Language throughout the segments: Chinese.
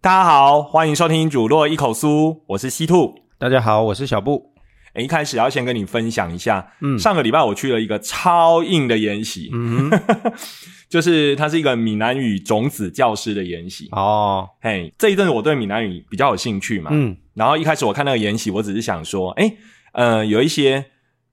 大家好，欢迎收听《主落一口酥》，我是西兔。大家好，我是小布。诶一开始要先跟你分享一下，嗯，上个礼拜我去了一个超硬的研习，嗯，就是它是一个闽南语种子教师的研习。哦，嘿，这一阵子我对闽南语比较有兴趣嘛，嗯，然后一开始我看那个研习，我只是想说，诶呃，有一些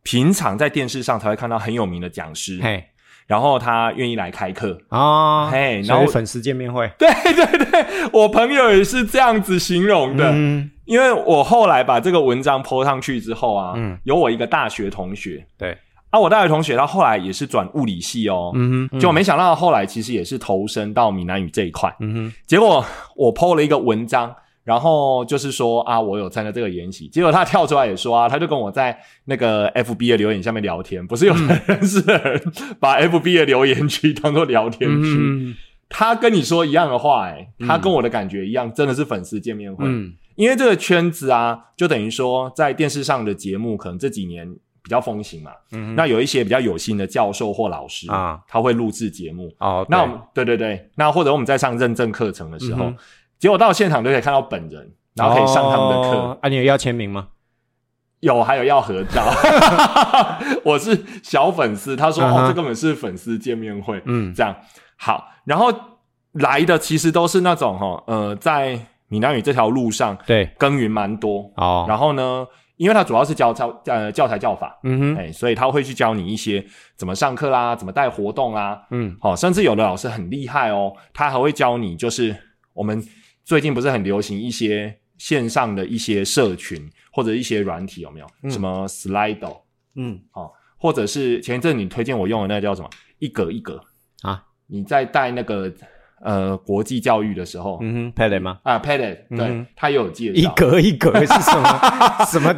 平常在电视上才会看到很有名的讲师，嘿，然后他愿意来开课，哦，嘿，然后粉丝见面会，对对对，我朋友也是这样子形容的。嗯，因为我后来把这个文章 po 上去之后啊，嗯。有我一个大学同学。对，啊，我大学同学他后来也是转物理系哦，嗯哼，就没想到后来其实也是投身到闽南语这一块，嗯哼，结果我 po 了一个文章。然后就是说啊，我有参加这个研习，结果他跳出来也说啊，他就跟我在那个 FB 的留言下面聊天，不是有的人是人把 FB 的留言区当做聊天区，嗯他跟你说一样的话、欸，他跟我的感觉一样，真的是粉丝见面会。嗯因为这个圈子啊，就等于说在电视上的节目，可能这几年比较风行嘛。嗯，那有一些比较有心的教授或老师啊，他会录制节目。哦，那我们对对对，那或者我们在上认证课程的时候，嗯结果到现场都可以看到本人，然后可以上他们的课。哦啊，你有要签名吗？有，还有要合照。我是小粉丝，他说、哦，这根本是粉丝见面会。嗯这样好，然后来的其实都是那种哈，呃，在闽南语这条路上对，耕耘蛮多。哦，然后呢，因为它主要是教教呃教材教法，嗯哼，哎、所以他会去教你一些怎么上课啦，怎么带活动啦，嗯。好、甚至有的老师很厉害哦，他还会教你，就是我们最近不是很流行一些线上的一些社群或者一些软体，有没有？嗯。什么 Slido 嗯。哦，或者是前一阵你推荐我用的那个叫什么？一格一格啊，你在带那个呃国际教育的时候、嗯哼 p a d 吗？啊 p a d 对、他也有介绍一格一格是什么？什么？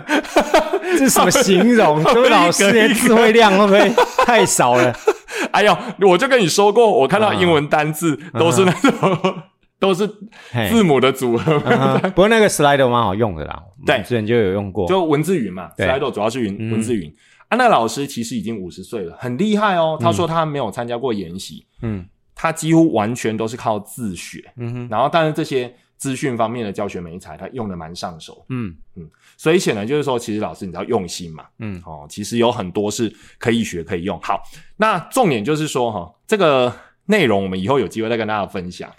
这是什么形容？这位老师，你的词汇量会不会太少了？哎呦，我就跟你说过，我看到英文单字都是那种、都是字母的组合，不过那个 Slido 蛮好用的啦，对之前就有用过。就文字云嘛，Slido 主要是云、嗯文字云。啊，那老师其实已经五十岁了，很厉害哦。他说他没有参加过研习，嗯他几乎完全都是靠自学。嗯哼然后，但是这些资讯方面的教学美材，他用的蛮上手。嗯嗯所以显然就是说，其实老师你只要用心嘛，嗯哦，其实有很多是可以学可以用。好，那重点就是说哈，这个内容我们以后有机会再跟大家分享，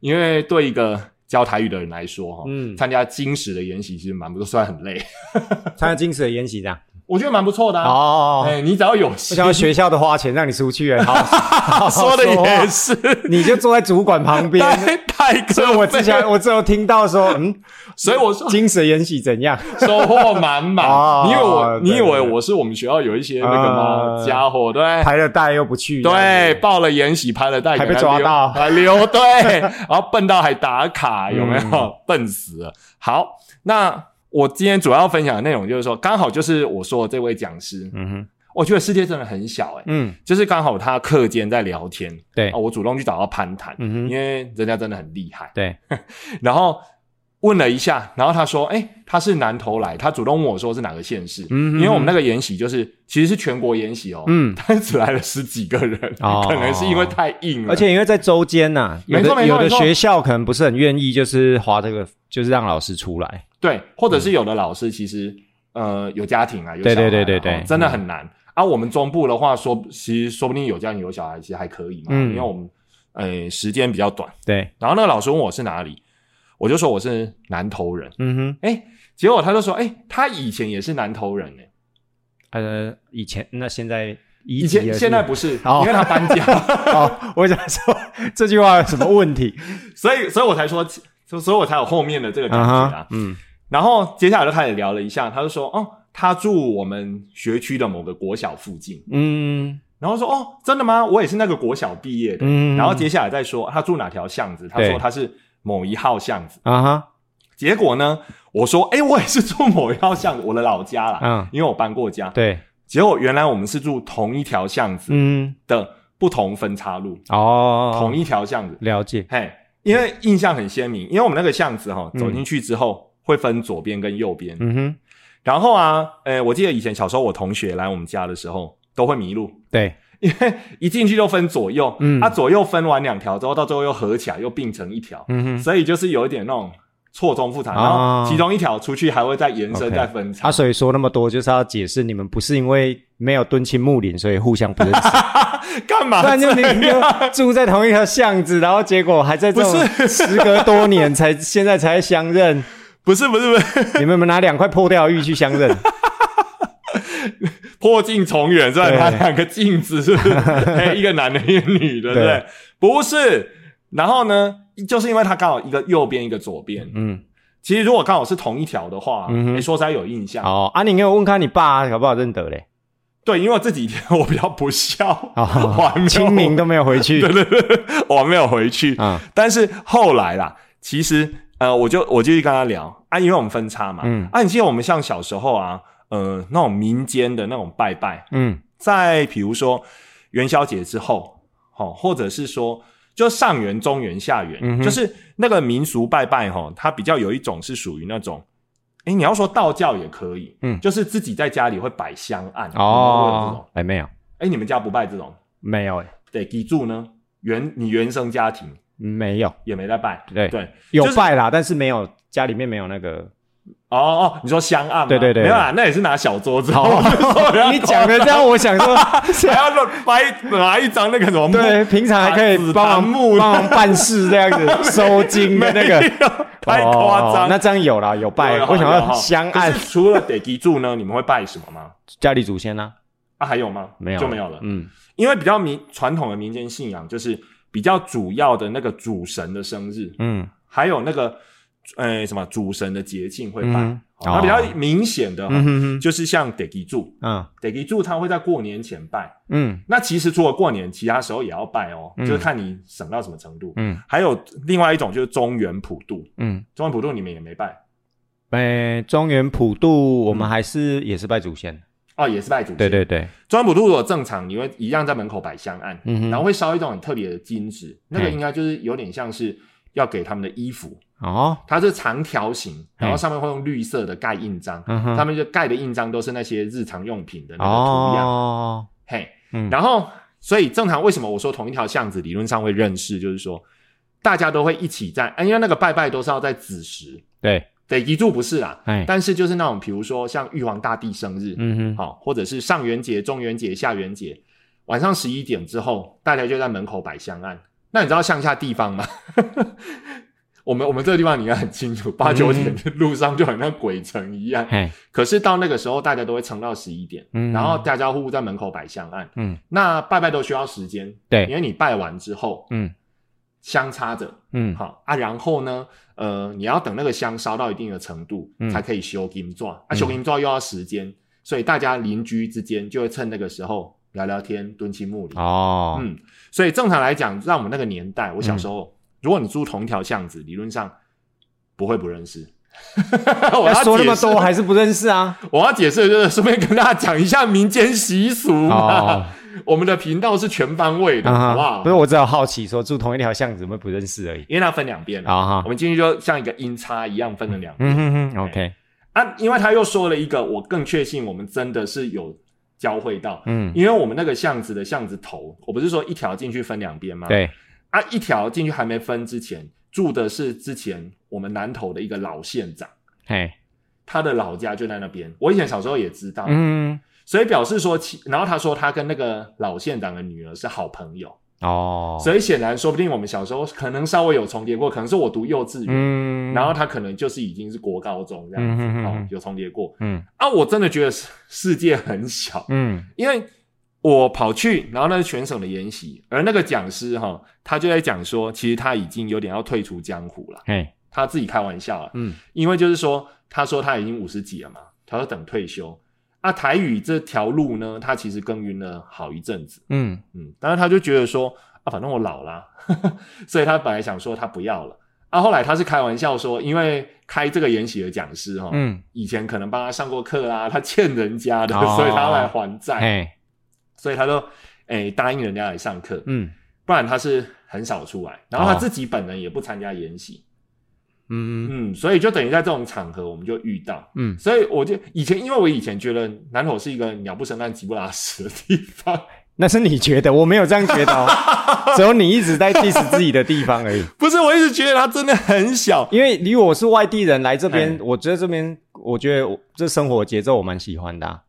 因为对一个教台语的人来说哈，嗯，参加金石的研习其实蛮不错，虽然很累，参加金石的研习这样。我觉得蛮不错的啊。哦，哎、你只要有我心想要学校的花钱让你出去，好 说的也是，你就坐在主管旁边。太太可所以我之前我只有听到说，嗯，所以我说金石研习怎样？收获满满。哦你以为我，你以为我是我们学校有一些那个吗？呃家伙，对。排了带又不去，对，报了延禧，拍了带，还被抓到还溜，对，然后笨到还打卡，有没有？嗯 笨死了。好，那我今天主要分享的内容就是说，刚好就是我说的这位讲师，嗯哼，我觉得世界真的很小、欸，嗯，就是刚好他课间在聊天，对啊，我主动去找他攀谈，嗯哼因为人家真的很厉害，对，然后问了一下，然后他说：“哎、他是南投来，他主动问我说是哪个县市，嗯哼因为我们那个研习就是其实是全国研习哦，嗯，但是只来了十几个人，哦可能是因为太硬了，而且因为在周间呐，有没错没的有的学校可能不是很愿意，就是花这个，就是让老师出来，对，或者是有的老师其实呃有家庭啊，有对小孩啊对对对对哦真的很难。啊，我们中部的话说，其实说不定有家庭有小孩，其实还可以嘛，嗯。因为我们呃时间比较短。对，然后那个老师问我是哪里，我就说我是南投人，嗯哼，哎，结果他就说，哎，他以前也是南投人呢。呃，以前那现在以以前现在不是，哦。因为他搬家，哦，我想说 这句话有什么问题？所以所以我才说，所所以我才有后面的这个感觉啊。哈，嗯然后接下来就开始聊了一下，他就说，哦，他住我们学区的某个国小附近，嗯。然后说，哦，真的吗？我也是那个国小毕业的。嗯，然后接下来再说他住哪条巷子，他对。说他是某一号巷子。啊哈，结果呢，我说，哎，我也是住某一号巷子，我的老家啦，嗯。因为我搬过家。对，结果原来我们是住同一条巷子嗯。的不同分岔路，哦，同一条巷子。了解，嘿，因为印象很鲜明，因为我们那个巷子哈，走进去之后会分左边跟右边，嗯哼，然后啊，呃，我记得以前小时候我同学来我们家的时候都会迷路，对，因为一进去就分左右，嗯。它、左右分完两条之后，到最后又合起来又并成一条，嗯哼，所以就是有一点那种错综复杂，然哦后其中一条出去还会再延伸再分叉。啊，。所以说那么多就是要解释你们不是因为没有敦亲睦邻，所以互相不认识，干嘛不然就这你住在同一条巷子，然后结果还在这种不时隔多年才现在才相认，不是不是不是，你们有拿两块破掉的玉去相认？破镜重圆，是吧？对拿两个镜子，是不是？哎一个男的，一个女的，对不对对？不是。然后呢，就是因为它刚好一个右边，一个左边。嗯，其实如果刚好是同一条的话，嗯哼哎说实在有印象。哦，啊，你给我问看你爸搞不好认得嘞？对，因为这几天我比较不孝，我哦还没有清明都没有回去对对 对，我还没有回去。啊，但是后来啦，其实呃，我就我就去跟他聊啊，因为我们分叉嘛，嗯啊，你记得我们像小时候啊，呃，那种民间的那种拜拜，嗯在比如说元宵节之后，哦，或者是说就上元、中元、下元，嗯就是那个民俗拜拜，哈，它比较有一种是属于那种。哎，你要说道教也可以，嗯就是自己在家里会摆香案，哦，哎，没有哎，你们家不拜这种？没有哎，得记住呢，原你原生家庭没有，也没在拜，对对，有拜啦，但是没有家里面没有那个。哦哦，你说香案吗？对对对没有啦，那也是拿小桌子。你讲的这样，我想说，还要弄掰拿一张那个什么对，平常还可以紫帮忙木帮忙办事这样子，收金的那个太夸张。哦那这样有啦，有拜。有我想要香案除了得记住呢，你们会拜什么吗？家里祖先呢，啊，还有吗？没有就没有了。嗯因为比较民传统的民间信仰，就是比较主要的那个主神的生日，嗯还有那个呃什么主神的节庆会拜。那比较哦明显的就是像得记住，嗯得记住他会在过年前拜。嗯那其实除了过年，其他时候也要拜哦，嗯就是看你省到什么程度。嗯还有另外一种就是中原普渡，嗯，中原普渡你们也没拜诶，中原普渡我们还是也是拜祖先。哦，也是拜祖先。对对对，中原普渡如果正常，你会一样在门口摆香案，嗯然后会烧一种很特别的金纸，那个嘿应该就是有点像是要给他们的衣服，哦，它是长条形，然后上面会用绿色的盖印章，嗯哼。他们就盖的印章都是那些日常用品的那个图样，哦，嘿，嗯。然后所以正常为什么我说同一条巷子理论上会认识，就是说大家都会一起在，啊因为那个拜拜都是要在子时，对，得遗住不是啦，哎，但是就是那种比如说像玉皇大帝生日，嗯哼，好、或者是上元节、中元节、下元节，晚上十一点之后，大家就在门口摆香案。那你知道乡下地方吗？我们我们这个地方你应该很清楚，八九点的路上就很像鬼城一样。嘿，可是到那个时候，大家都会撑到十一点，嗯然后家家户户在门口摆香案。嗯那拜拜都需要时间，对因对，为你拜完之后，嗯香插着，嗯好啊，然后呢，呃，你要等那个香烧到一定的程度，嗯才可以修金钻啊，嗯修金钻又要时间，所以大家邻居之间就会趁那个时候聊聊天、蹲亲睦邻。哦，嗯，所以正常来讲，在我们那个年代，我小时候，如果你住同一条巷子，理论上不会不认识。我要说那么多还是不认识啊？我要解释就是顺便跟大家讲一下民间习俗嘛。哦，我们的频道是全方位的，啊好不好？不是，我只有好奇，说住同一条巷子，有没有不认识而已。因为它分两边啊哈我，们进去就像一个音叉一样分了两边。嗯哼哼，OK，啊，因为他又说了一个，我更确信我们真的是有交汇到，嗯，因为我们那个巷子的巷子头，我不是说一条进去分两边吗？，对，啊，一条进去还没分之前，住的是之前我们南头的一个老县长，嘿，他的老家就在那边。我以前小时候也知道，嗯，所以表示说其，然后他说他跟那个老县长的女儿是好朋友，哦，所以显然说不定我们小时候可能稍微有重叠过，可能是我读幼稚园。嗯，然后他可能就是已经是国高中这样子，有重叠过。嗯。啊！我真的觉得世世界很小，嗯。因为我跑去，然后那是全省的研习，而那个讲师哈，他就在讲说，其实他已经有点要退出江湖了，嘿，他自己开玩笑了，嗯。因为就是说，他说他已经五十几了嘛，他说等退休。啊，台语这条路呢，他其实耕耘了好一阵子，嗯。嗯，当然他就觉得说啊，反正我老啦，所以他本来想说他不要了。啊，后来他是开玩笑说，因为开这个研习的讲师哈，嗯，以前可能帮他上过课啊，他欠人家的，哦。所以他要来还债，所以他就诶、答应人家来上课。嗯。不然他是很少出来。然后他哦。自己本人也不参加研习，嗯嗯，所以就等于在这种场合我们就遇到。嗯，所以我就以前，因为我以前觉得南投是一个鸟不生蛋、鸡不拉屎的地方，那是你觉得，我没有这样觉得哦，只有你一直在 diss 自己的地方而已。不是，我一直觉得它真的很小。因为离我是外地人来这边哎，我觉得这边，我觉得我这生活节奏我蛮喜欢的啊、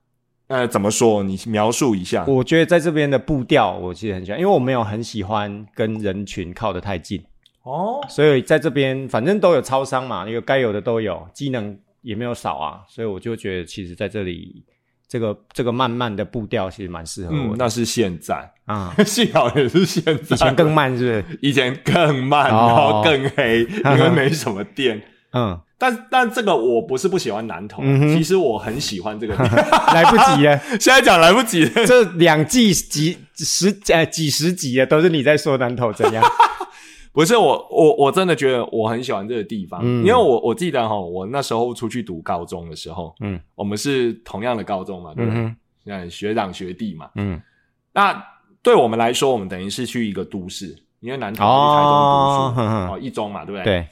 呃，怎么说？你描述一下。我觉得在这边的步调，我其实很喜欢，因为我没有很喜欢跟人群靠得太近，哦，所以在这边反正都有超商嘛，有该有的都有，机能也没有少啊，所以我就觉得其实在这里这个这个慢慢的步调其实蛮适合我，嗯那是现在，啊。幸好也是现在。以前更慢是不是？以前更慢，哦然后更黑，因为没什么电。嗯，但但这个我不是不喜欢南投，嗯其实我很喜欢这个地方。来不及了，现在讲来不及了。这两季几十呃几十集啊，都是你在说南投怎样？不是我，我我真的觉得我很喜欢这个地方，嗯因为我我记得哈，我那时候出去读高中的时候，嗯我们是同样的高中嘛，对不对？嗯哼嗯，学长学弟嘛。嗯，那对我们来说，我们等于是去一个都市，因为南投去台中读书，哦，一中嘛，对不对？。对，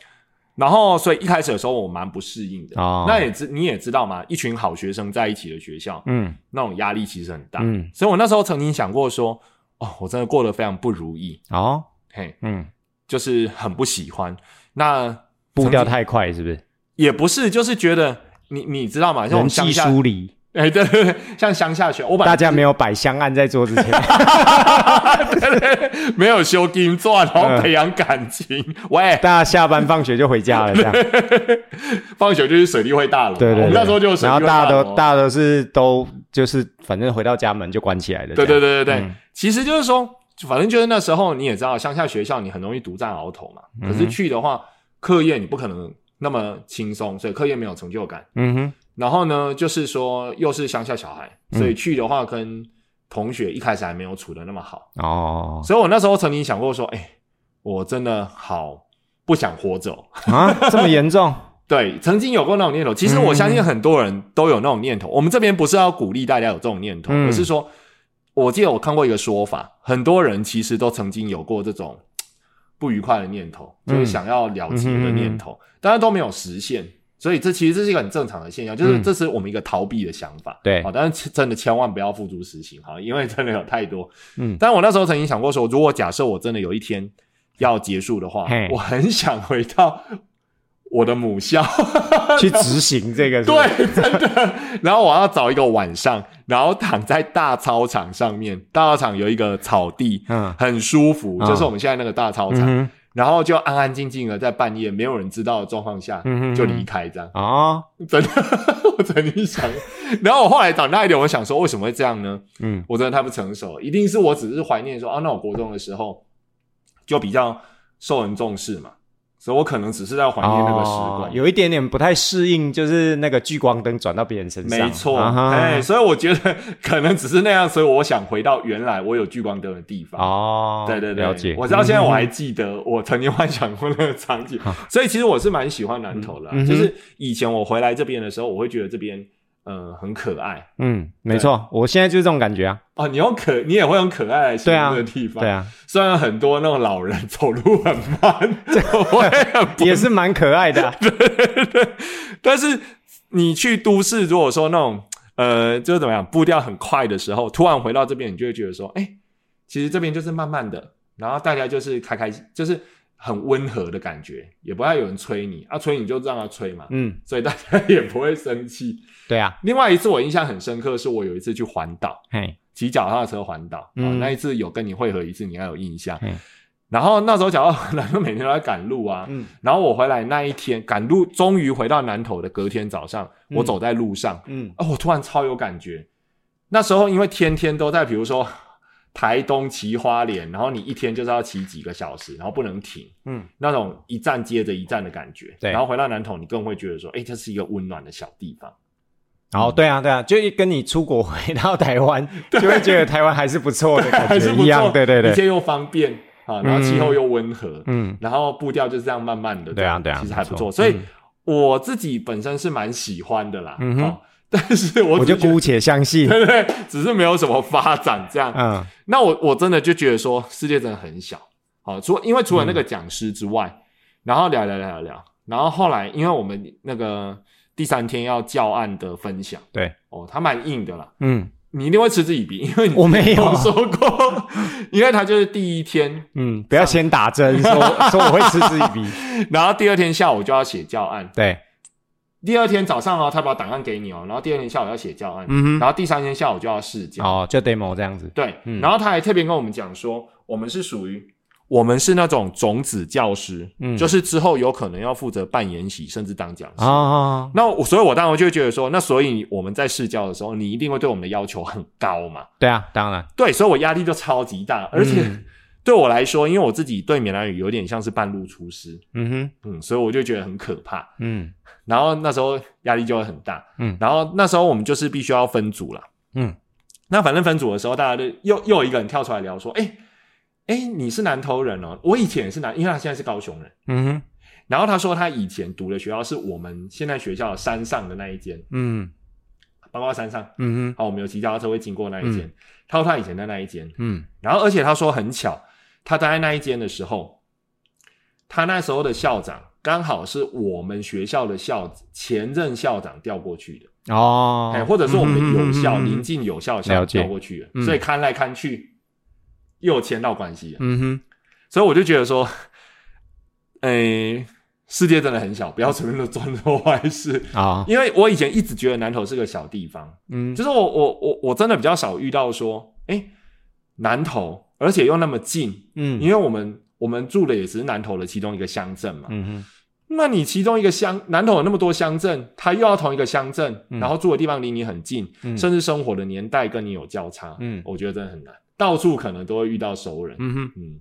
然后，所以一开始的时候，我蛮不适应的。哦那也知你也知道嘛，一群好学生在一起的学校，嗯那种压力其实很大。嗯，所以我那时候曾经想过说，哦，我真的过得非常不如意，哦，嘿，嗯，就是很不喜欢。那步调太快是不是？也不是，就是觉得你你知道吗？像我人际们乡下，疏离，哎，对对对，像乡下学，我把大家没有摆香案在桌子前，对对没有修金钻，然后培养感情。喂，大家下班放学就回家了，这样。放学就是水利会大楼嘛，对对对，我们那时候就有水利然后大家都大家都是都就是反正回到家门就关起来了。对对对对对，嗯其实就是说，反正就是那时候你也知道，乡下学校你很容易独占鳌头嘛。可是去的话，课业你不可能那么轻松，所以课业没有成就感。嗯哼，然后呢，就是说又是乡下小孩，所以去的话跟同学一开始还没有处的那么好。哦所以我那时候曾经想过说，哎、我真的好不想活着哦。啊，这么严重？对，曾经有过那种念头。其实我相信很多人都有那种念头。我们这边不是要鼓励大家有这种念头，嗯而是说，我记得我看过一个说法，很多人其实都曾经有过这种不愉快的念头，就是嗯想要了结的念头，当然都没有实现。所以这其实这是一个很正常的现象，就是嗯这是我们一个逃避的想法。对好，但是真的千万不要付诸实行哈，因为真的有太多。嗯但我那时候曾经想过说，如果假设我真的有一天要结束的话，我很想回到我的母校。去执行这个？对，真的。然后我要找一个晚上，然后躺在大操场上面，大操场有一个草地，嗯很舒服，嗯就是我们现在那个大操场。嗯然后就安安静静的在半夜没有人知道的状况下、嗯哼就离开，这样啊，哦，真的，我曾经想。然后我后来长大一点，我想说为什么会这样呢？嗯我真的太不成熟，一定是我只是怀念说啊，那我国中的时候就比较受人重视嘛，所以我可能只是在怀念那个时光。哦有一点点不太适应，就是那个聚光灯转到别人身上。没错，哎、所以我觉得 可能只是那样，所以我想回到原来我有聚光灯的地方。哦，对对对，了解。我知道现在我还嗯记得我曾经幻想过那个场景，所以其实我是蛮喜欢南投的就是以前我回来这边的时候，我会觉得这边呃很可爱嗯，没错，我现在就是这种感觉啊。哦。你用可，你也会用可爱来形容这个地方。对啊，虽然很多那种老人 走路很慢，我也很不 也是蛮可爱的啊。但是你去都市，如果说那种呃，就是怎么样，步调很快的时候，突然回到这边，你就会觉得说，哎、其实这边就是慢慢的，然后大家就是开开心，就是很温和的感觉，也不要有人催你，啊，催你就让他催嘛，嗯，所以大家也不会生气。对啊，另外一次我印象很深刻，是我有一次去环岛，嘿，骑脚踏车环岛，啊、嗯那一次有跟你会合一次，你应该有印象。嗯。然后那时候脚踏车每天都在赶路啊，嗯。然后我回来那一天赶路，终于回到南投的隔天早上，嗯。我走在路上，嗯。哦，我突然超有感觉。那时候因为天天都在，比如说台东骑花莲，然后你一天就是要骑几个小时，然后不能停，嗯，那种一站接着一站的感觉。对。然后回到南投，你更会觉得说，哎，这是一个温暖的小地方。哦，对啊，对啊，就跟你出国回到台湾，就会觉得台湾还是不错的感觉一样。对对对，一切又方便啊，然后气候又温和，嗯，然后步调就是这样慢慢的，对啊对啊其实还不错。所以嗯。我自己本身是蛮喜欢的啦。嗯哼。哦但是我我就姑且相信。对对，只是没有什么发展这样。嗯那我我真的就觉得说，世界真的很小。好，除因为除了那个讲师之外，然后聊聊聊聊聊，然后后来因为我们那个第三天要教案的分享，对，哦，他蛮硬的啦，嗯，你一定会嗤之以鼻，因为你我没有说过，因为他就是第一天，嗯，不要先打针，说 说我会嗤之以鼻。然后第二天下午就要写教案，对，第二天早上哦，他把档案给你哦，然后第二天下午要写教案，嗯哼，然后第三天下午就要试教，哦，就 demo 这样子。对，嗯。然后他还特别跟我们讲说，我们是属于我们是那种种子教师，嗯。就是之后有可能要负责办研习，甚至当讲师。啊，那我所以，我当然就会觉得说，那所以我们在试教的时候，你一定会对我们的要求很高嘛？对啊，当然，对，所以我压力就超级大，而且嗯对我来说，因为我自己对闽南语有点像是半路出师，嗯哼，嗯，所以我就觉得很可怕。嗯然后那时候压力就会很大，嗯然后那时候我们就是必须要分组了。嗯那反正分组的时候，大家就又又有一个人跳出来聊说：“哎、哎、你是南投人哦，我以前也是南，因为他现在是高雄人。嗯哼，然后他说他以前读的学校是我们现在学校山上的那一间，嗯包括山上，嗯哼，好，我们有骑脚踏车会经过那一间。他说他以前在那一间，嗯然后而且他说很巧，他待在那一间的时候，他那时候的校长刚好是我们学校的校前任校长调过去的，哦哎、，或者是我们有校嗯临近有校校调过去的，嗯所以看来看去又有牵到关系了。嗯哼，所以我就觉得说，诶、世界真的很小，不要随便的做做坏事。啊，因为我以前一直觉得南投是个小地方，嗯就是我我我我真的比较少遇到说，诶、南投，而且又那么近，嗯。因为我们我们住的也只是南投的其中一个乡镇嘛。嗯哼，那你其中一个乡南投有那么多乡镇，他又要同一个乡镇，嗯。然后住的地方离你很近，嗯。甚至生活的年代跟你有交叉，嗯。我觉得真的很难，到处可能都会遇到熟人，嗯哼，嗯，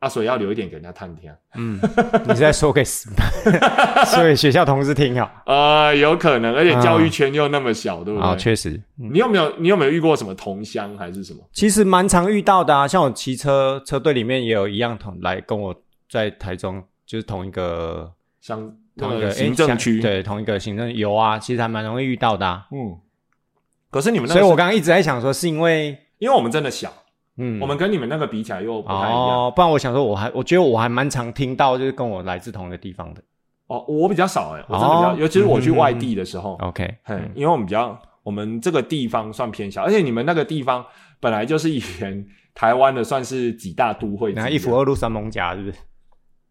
啊，所以要留一点给人家探听。嗯，你是在说给 所以学校同事听啊？呃，有可能，而且教育圈又那么小，对不对？啊，确实，你有没有你有没有遇过什么同乡还是什么？其实蛮常遇到的啊，像我骑车车队里面也有一样同来跟我在台中，就是同一个乡同一个行政区，，对，同一个行政有啊，其实还蛮容易遇到的啊。嗯。可是你们那所以我刚刚一直在想说，是因为因为我们真的小，嗯，我们跟你们那个比起来又不太一样。哦，不然我想说，我还我觉得我还蛮常听到，就是跟我来自同一个地方的。哦，我比较少哎，我真的比较，哦尤其是我去外地的时候，OK，嘿，嗯因为我们比较，我们这个地方算偏小，而且你们那个地方本来就是以前台湾的算是几大都会那一啊，然后一府二路三艋甲是不是？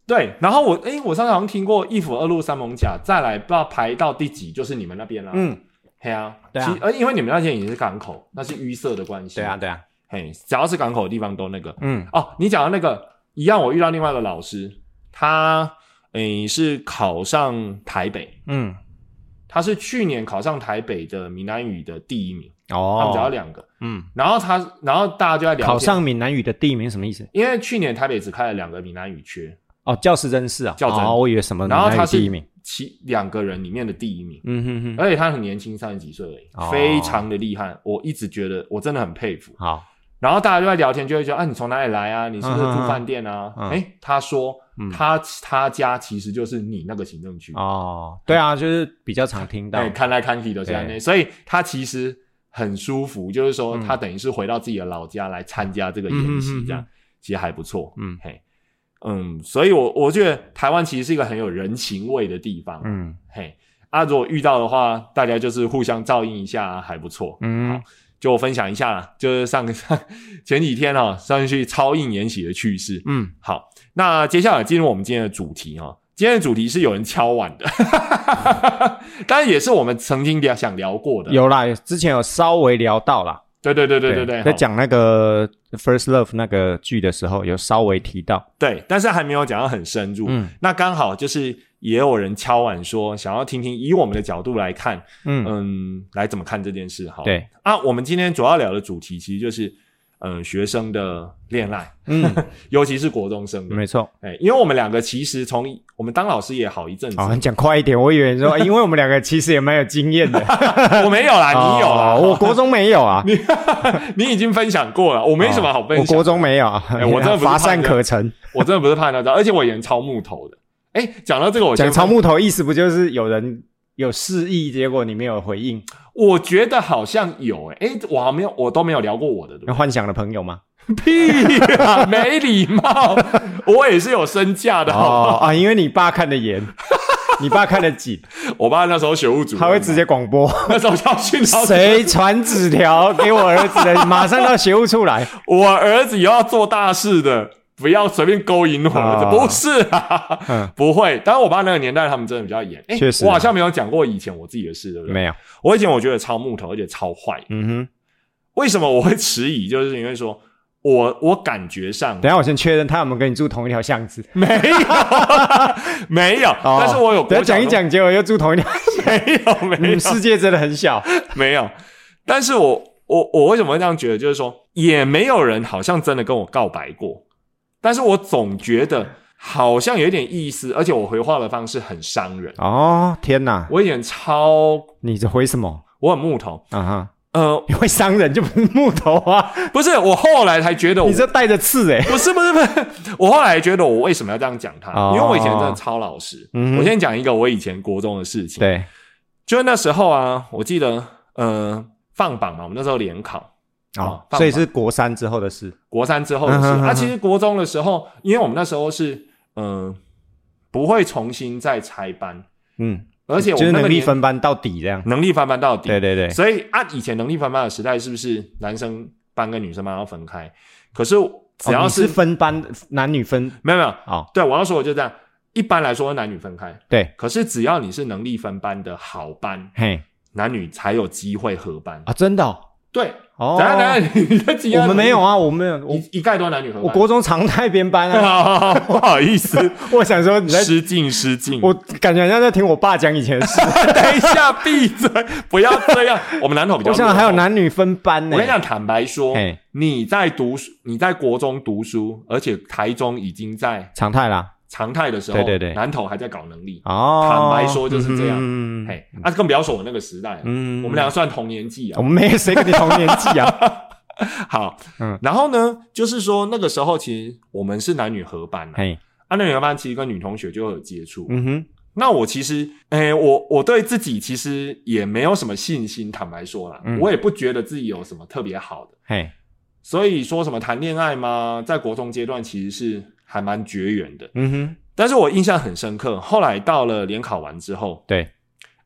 对，然后我诶，我上次好像听过一府二路三艋甲，再来不知道排到第几，就是你们那边啦。，嗯，对啊，对啊其呃，因为你们那边也是港口，那是淤塞的关系。对啊，，对啊，嘿，只要是港口的地方都那个。嗯哦，你讲的那个一样，我遇到另外一个老师，他诶是考上台北，嗯，他是去年考上台北的闽南语的第一名，哦他们只要哦，两个。嗯，然后他，然后大家就在聊考，上闽南语的第一名什么意思？因为去年台北只开了两个闽南语缺，哦，教师真是啊，教甄哦，我以为什么然后他是语第一名。其两个人里面的第一名。嗯哼哼，而且他很年轻，三十几岁而已，哦非常的厉害。我一直觉得我真的很佩服。好，然后大家就在聊天，就会说啊，你从哪里来啊？你是不是住饭店啊？嗯哎、他说、嗯他他家其实就是你那个行政区，哦，对啊，就是比较常听到哎、。看来看去都是这样对所以他其实很舒服，就是说嗯他等于是回到自己的老家来参加这个演习，这样、其实还不错。嗯嘿，嗯，所以我我觉得台湾其实是一个很有人情味的地方。嗯嘿，啊，如果遇到的话，大家就是互相照应一下，还不错。嗯好，就分享一下啦，就是上 上前几天哦，上去超硬研习的趣事。嗯，好，那接下来进入我们今天的主题哦。今天的主题是有人敲碗的，当然也是我们曾经聊想聊过的。有啦，之前有稍微聊到啦。对对对对对对，在讲那个《First Love》那个剧的时候，有稍微提到。对，但是还没有讲到很深入。嗯那刚好就是也有人敲碗说，想要听听以我们的角度来看，嗯，嗯，来怎么看这件事？好，对，啊，我们今天主要聊的主题其实就是，嗯，学生的恋爱，嗯，尤其是国中生的。没错。哎，因为我们两个其实从我们当老师也好一阵子，哦，你讲快一点，我以为你说，哎因为我们两个其实也蛮有经验的。我没有啦，你有啦，哦我国中没有啊，你你已经分享过了，我没什么好分享。我国中没有我真的不是乏善可陈。我真的不是怕那招，而且我演超木头的。哎，讲到这个，我先讲超木头意思不就是有人有示意，结果你没有回应？我觉得好像有诶、诶、我好像没有，我都没有聊过我的，对不那幻想的朋友吗？屁呀、没礼貌，我也是有身价的，好不好？哦啊，因为你爸看得严，你爸看得紧，我爸那时候学务主任，他会直接广播，那时候校训老师谁传纸条给我儿子的，马上到学务处来。我儿子以后要做大事的，不要随便勾引我不是啊，嗯不会。当然，我爸那个年代他们真的比较严。诶确实啊我好像没有讲过以前我自己的事，对不对？没有，我以前我觉得超木头，而且超坏。嗯哼为什么我会迟疑？就是因为说我我感觉上。等一下我先确认他有没有跟你住同一条巷子。没有，没有。哦但是我有等一下讲一讲，结果又住同一条，没有没有世界真的很小。没有。但是我我我为什么会这样觉得？就是说，也没有人好像真的跟我告白过，但是我总觉得好像有点意思，而且我回话的方式很伤人。哦，天哪！我以前超，你这回什么？我很木头，啊哈，呃，你会伤人就不是木头啊！不是，我后来才觉得我你这带着刺哎、不是不是不是，我后来觉得我为什么要这样讲他？哦因为我以前真的超老实。嗯我先讲一个我以前国中的事情，对，就是那时候啊，我记得呃放榜嘛，我们那时候联考，哦，所以是国三之后的事。国三之后的事。啊，其实国中的时候，因为我们那时候是嗯、呃不会重新再拆班，嗯，而且我就是能力分班到底这样。能力分班到底。对对对，所以按以前能力分班的时代，是不是男生班跟女生班要分开？可是只要哦是分班，男女分没有没有，哦，对我要说我就这样。一般来说男女分开，对，可是只要你是能力分班的好班，嘿男女才有机会合班。啊，真的哦，对，哦等一下等下，你的经验我们没有，啊，我们没有，我一一概都是男女合班。我国中常态编班啊。不好意思，我想说你在，失敬失敬。我感觉好像在听我爸讲以前的事。等一下闭嘴，不要这样。我们南投比较，我想还有。男女分班呢。我跟你讲，坦白说嘿，你在读书，你在国中读书，而且台中已经在常态啦。常态的时候，对对对南投还在搞能力。哦，坦白说就是这样嗯嘿，啊，更不要说我那个时代，嗯我们两个算同年纪啊。我们没有谁跟你同年纪啊。好，嗯然后呢，就是说那个时候其实我们是男女合班啊，嘿，啊，男女合班其实跟女同学就有接触。嗯哼，那我其实，诶、我我对自己其实也没有什么信心，坦白说啦，嗯我也不觉得自己有什么特别好的，嘿，所以说什么谈恋爱吗？在国中阶段其实是还蛮绝缘的。嗯哼，但是我印象很深刻，后来到了联考完之后，对，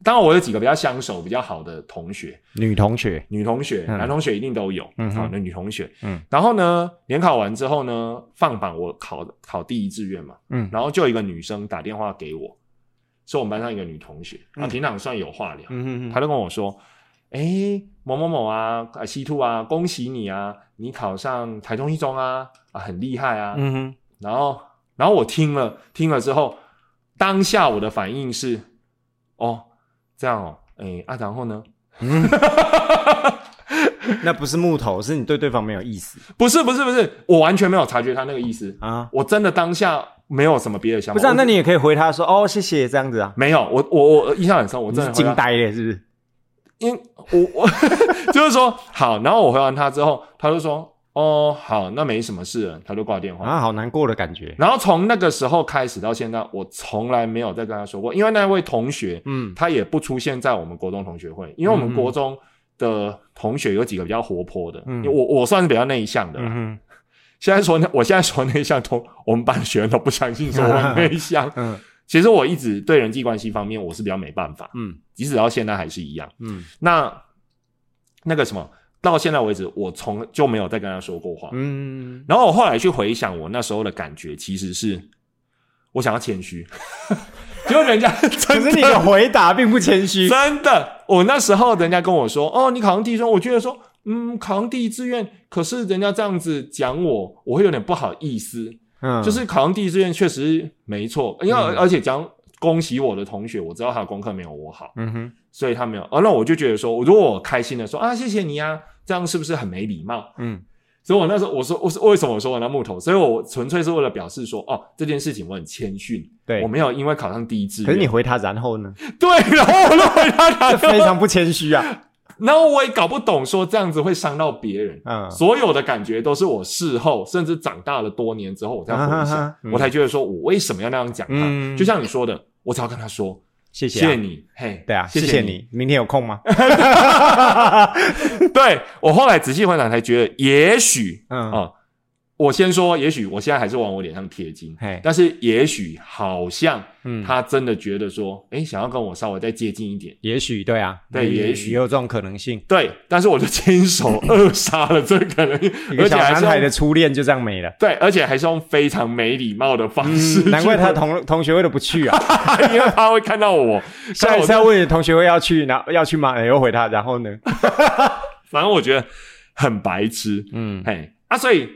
当然我有几个比较相熟、比较好的同学，女同学，女同学、嗯。男同学一定都有，嗯好的女同学，嗯，然后呢，联考完之后呢，放榜我考考第一志愿嘛，嗯。然后就有一个女生打电话给我，是我们班上一个女同学，啊，嗯平常算有话聊，嗯哼她就跟我说，哎，某某某啊，啊西兔啊，恭喜你啊，你考上台中一中啊，啊，很厉害啊，嗯哼，然后，然后我听了听了之后，当下我的反应是，哦，这样哦，哎啊，然后呢？嗯 那不是木头，是你对对方没有意思不是不是不是，我完全没有察觉他那个意思，啊。我真的当下没有什么别的想法。不是啊，那你也可以回他说哦，谢谢这样子啊。没有，我我我印象很深，我真的惊呆了，是不是？因我我 就是说好，然后我回完他之后，他就说哦好，那没什么事了，他就挂电话。啊，好难过的感觉。然后从那个时候开始到现在，我从来没有再跟他说过，因为那位同学，嗯他也不出现在我们国中同学会，因为我们国中的同学有几个比较活泼的，嗯我我算是比较内向的啦。嗯现在说那，我现在说内向，同我们班学生都不相信说我内向。嗯 其实我一直对人际关系方面我是比较没办法，嗯即使到现在还是一样。嗯那那个什么，到现在为止，我从就没有再跟他说过话。嗯，然后我后来去回想我那时候的感觉，其实是我想要谦虚，结果人家 可真是你的回答并不谦虚。真的，我那时候人家跟我说，哦，你考上第一志愿，我觉得说，嗯，考上第一志愿，可是人家这样子讲我，我会有点不好意思。嗯，就是考上第一志愿确实没错，因为、嗯而且讲恭喜我的同学，我知道他的功课没有我好，嗯哼所以他没有。哦，那我就觉得说，如果我开心的说啊，谢谢你啊，这样是不是很没礼貌？嗯所以我那时候我说我是为什么我说我那木头？所以我纯粹是为了表示说，哦，这件事情我很谦逊，对我没有因为考上第一志愿。可是你回他然后呢？对，然后我就回他他这，非常不谦虚啊。然后我也搞不懂说这样子会伤到别人。嗯所有的感觉都是我事后，甚至长大了多年之后，我再回想，啊哈哈嗯我才觉得说我为什么要那样讲他。嗯就像你说的，我只要跟他说，谢谢、啊，谢谢你，嘿，对啊，谢谢你。明天有空吗？对我后来仔细回想才觉得，也许嗯，啊、我先说，也许我现在还是往我脸上贴金嘿，但是也许好像嗯他真的觉得说，哎、想要跟我稍微再接近一点，也许对啊，对也许也有这种可能性。对，但是我就亲手扼杀了这可能，而且还是用男孩的初恋就这样没了。对，而且还是用非常没礼貌的方式 难怪他同同学会都不去啊！因为他会看到我，下一次要问同学会要去，然后要去吗？又回他，然后呢？反正我觉得很白痴，嗯嘿啊，所以，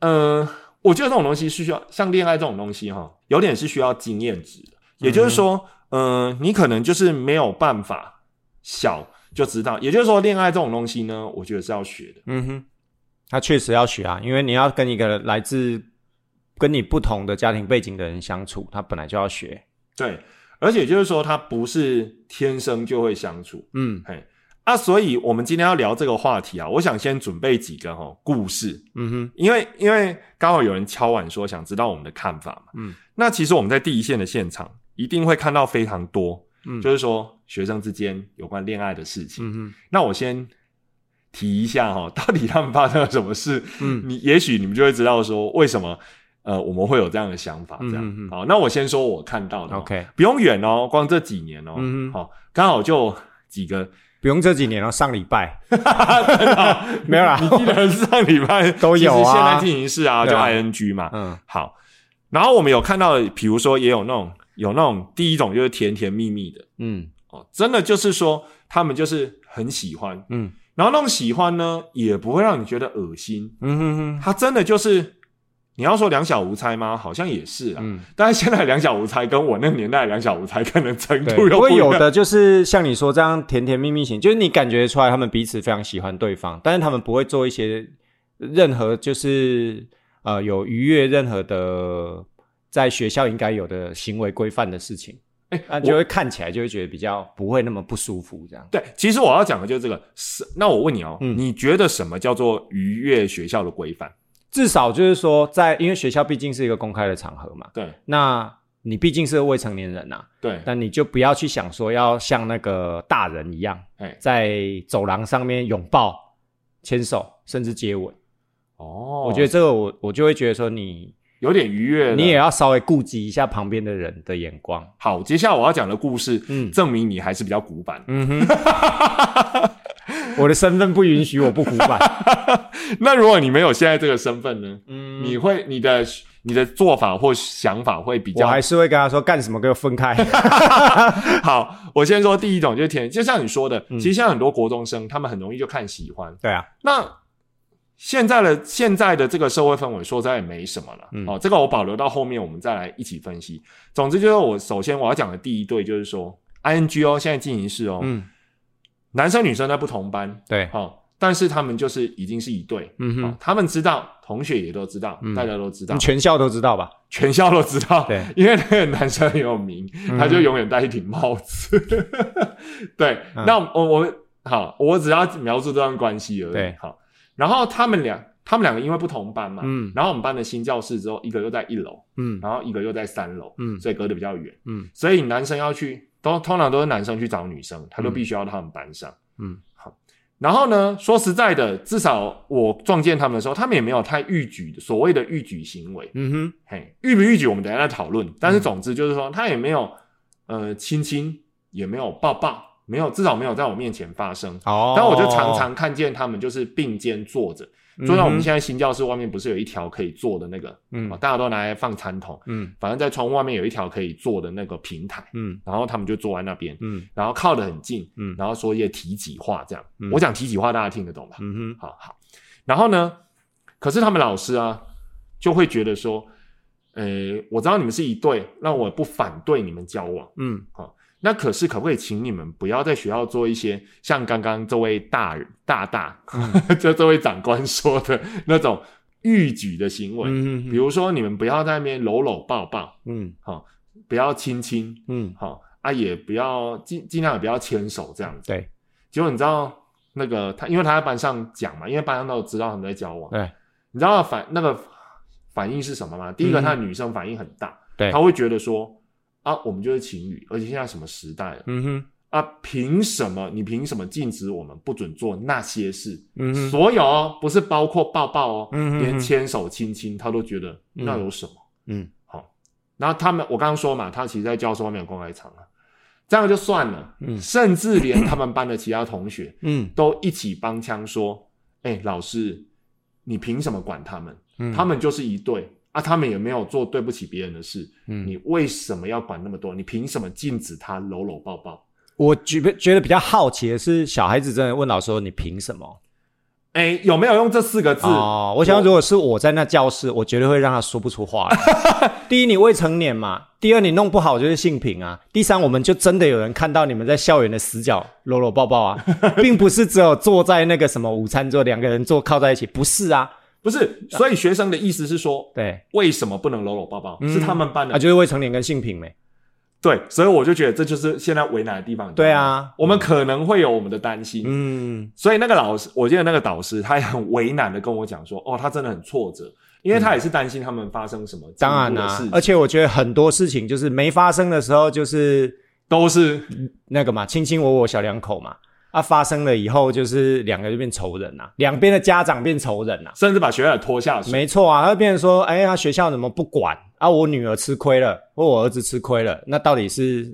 呃，我觉得这种东西是需要像恋爱这种东西哈，有点是需要经验值的，也就是说，呃，你可能就是没有办法小就知道，也就是说，恋爱这种东西呢，我觉得是要学的，嗯哼，他确实要学啊，因为你要跟一个来自跟你不同的家庭背景的人相处，他本来就要学。对，而且就是说，他不是天生就会相处，嗯嘿。啊，所以我们今天要聊这个话题啊，我想先准备几个哈故事，嗯哼，因为因为刚好有人敲碗说想知道我们的看法嘛，嗯，那其实我们在第一线的现场一定会看到非常多，嗯。就是说学生之间有关恋爱的事情。嗯哼，那我先提一下哈，到底他们发生了什么事？嗯。你也许你们就会知道说为什么呃我们会有这样的想法。这样、好，那我先说我看到的哦 OK 不用远哦，光这几年哦，嗯哼。好，刚好就几个，不用这几年了，上礼拜。没有啦。你记得上礼拜 都有啊。现在进行式啊，就 ing 嘛，嗯。好，然后我们有看到，比如说也有那种有那种第一种就是甜甜蜜蜜的。嗯。哦，真的就是说他们就是很喜欢，嗯。然后那种喜欢呢也不会让你觉得恶心，嗯哼哼，他真的就是你要说两小无猜吗？好像也是啊，嗯，但是现在两小无猜跟我那个年代的两小无猜可能程对，度又不过一样。有的就是像你说这样甜甜蜜蜜型，就是你感觉出来他们彼此非常喜欢对方，但是他们不会做一些任何就是呃有逾越任何的在学校应该有的行为规范的事情，哎、那就会看起来就会觉得比较不会那么不舒服这样。对，其实我要讲的就是这个。是那我问你哦，嗯你觉得什么叫做逾越学校的规范？至少就是说在，因为学校毕竟是一个公开的场合嘛，对那你毕竟是个未成年人呐、啊，对，但你就不要去想说要像那个大人一样，哎在走廊上面拥抱、牵手，甚至接吻。哦，我觉得这个我我就会觉得说你有点逾越了。你也要稍微顾及一下旁边的人的眼光。好，接下来我要讲的故事，嗯证明你还是比较古板。嗯哼，我的身份不允许我不古板。那如果你没有现在这个身份呢？嗯，你会你的你的做法或想法会比较我还是会跟他说干什么给我分开。好。我先说第一种就是填，就像你说的，嗯其实现在很多国中生他们很容易就看喜欢。对啊，那现在的现在的这个社会氛围，说实在也没什么了。嗯哦，这个我保留到后面我们再来一起分析。总之就是我首先我要讲的第一对就是说，ING 哦，现在进行式哦，嗯，男生女生在不同班，对，好、但是他们就是已经是一对，哦嗯哼，他们知道，同学也都知道，嗯。大家都知道，全校都知道吧？全校都知道，对，因为那个男生很有名，嗯。他就永远戴一顶帽子。对，嗯。那我我好，我只要描述这段关系而已。对。好，然后他们俩，他们两个因为不同班嘛，嗯。然后我们班的新教室之后，一个又在一楼，嗯。然后一个又在三楼，嗯。所以隔得比较远，嗯。所以男生要去，都通常都是男生去找女生，他都嗯必须要到他们班上。嗯，好。然后呢，说实在的，至少我撞见他们的时候，他们也没有太逾矩的所谓的逾矩行为。嗯哼，嘿，逾不逾矩，我们等一下再讨论。但是总之就是说，他也没有呃亲亲，也没有抱抱，没有至少没有在我面前发生。哦，但我就常常看见他们就是并肩坐着，就像我们现在新教室外面不是有一条可以坐的那个，嗯哦大家都拿来放餐桶，嗯反正在窗户外面有一条可以坐的那个平台，嗯然后他们就坐在那边，嗯然后靠得很近，嗯然后说一些体己话，这样。嗯我讲体己话，大家听得懂吧？嗯哼，好好。然后呢，可是他们老师啊，就会觉得说，呃，我知道你们是一对，那我不反对你们交往。嗯那可是可不可以请你们不要在学校做一些像刚刚这位大人大大，嗯 就这位长官说的 那种逾矩的行为？嗯比如说，你们不要在那边搂搂抱抱，嗯好、不要亲亲，嗯，好、啊，也不要尽尽量也不要牵手这样子。对结果你知道那个他，因为他在班上讲嘛，因为班上都知道他们在交往，对你知道反那个反应是什么吗？第一个，嗯他的女生反应很大，对他会觉得说，啊，我们就是情侣，而且现在什么时代了嗯哼，啊？凭什么？你凭什么禁止我们不准做那些事？嗯哼，所有哦，不是包括抱抱哦，嗯哼哼连牵手亲亲，他都觉得那有什么？嗯好然后他们，我刚刚说嘛，他其实在教室外面有公开场啊，这样就算了，嗯甚至连他们班的其他同学嗯都一起帮腔说：“哎、老师，你凭什么管他们？嗯，他们就是一对啊，他们也没有做对不起别人的事，嗯你为什么要管那么多？你凭什么禁止他搂搂抱抱？我觉得觉得比较好奇的是，小孩子真的问老师说：“你凭什么哎、有没有用这四个？”字？哦，我想如果是我在那教室，我绝对会让他说不出话来。第一，你未成年嘛；第二，你弄不好就是性平啊；第三，我们就真的有人看到你们在校园的死角搂搂抱抱啊，并不是只有坐在那个什么午餐桌两个人坐靠在一起，不是啊？不是，所以学生的意思是说，对，为什么不能搂搂抱抱？嗯是他们班的啊，就是未成年跟性平没。对，所以我就觉得这就是现在为难的地方。对啊我们可能会有我们的担心，嗯所以那个老师，我记得那个导师他也很为难的跟我讲说，哦，他真的很挫折，因为他也是担心他们发生什么当然啦、啦、事，而且我觉得很多事情就是没发生的时候，就是都是那个嘛，卿卿我我小两口嘛。啊，发生了以后就是两个就变仇人呐、两边的家长变仇人呐、甚至把学校拖下水。没错啊，他变成说，哎呀，学校怎么不管啊？我女儿吃亏了，或我儿子吃亏了，那到底是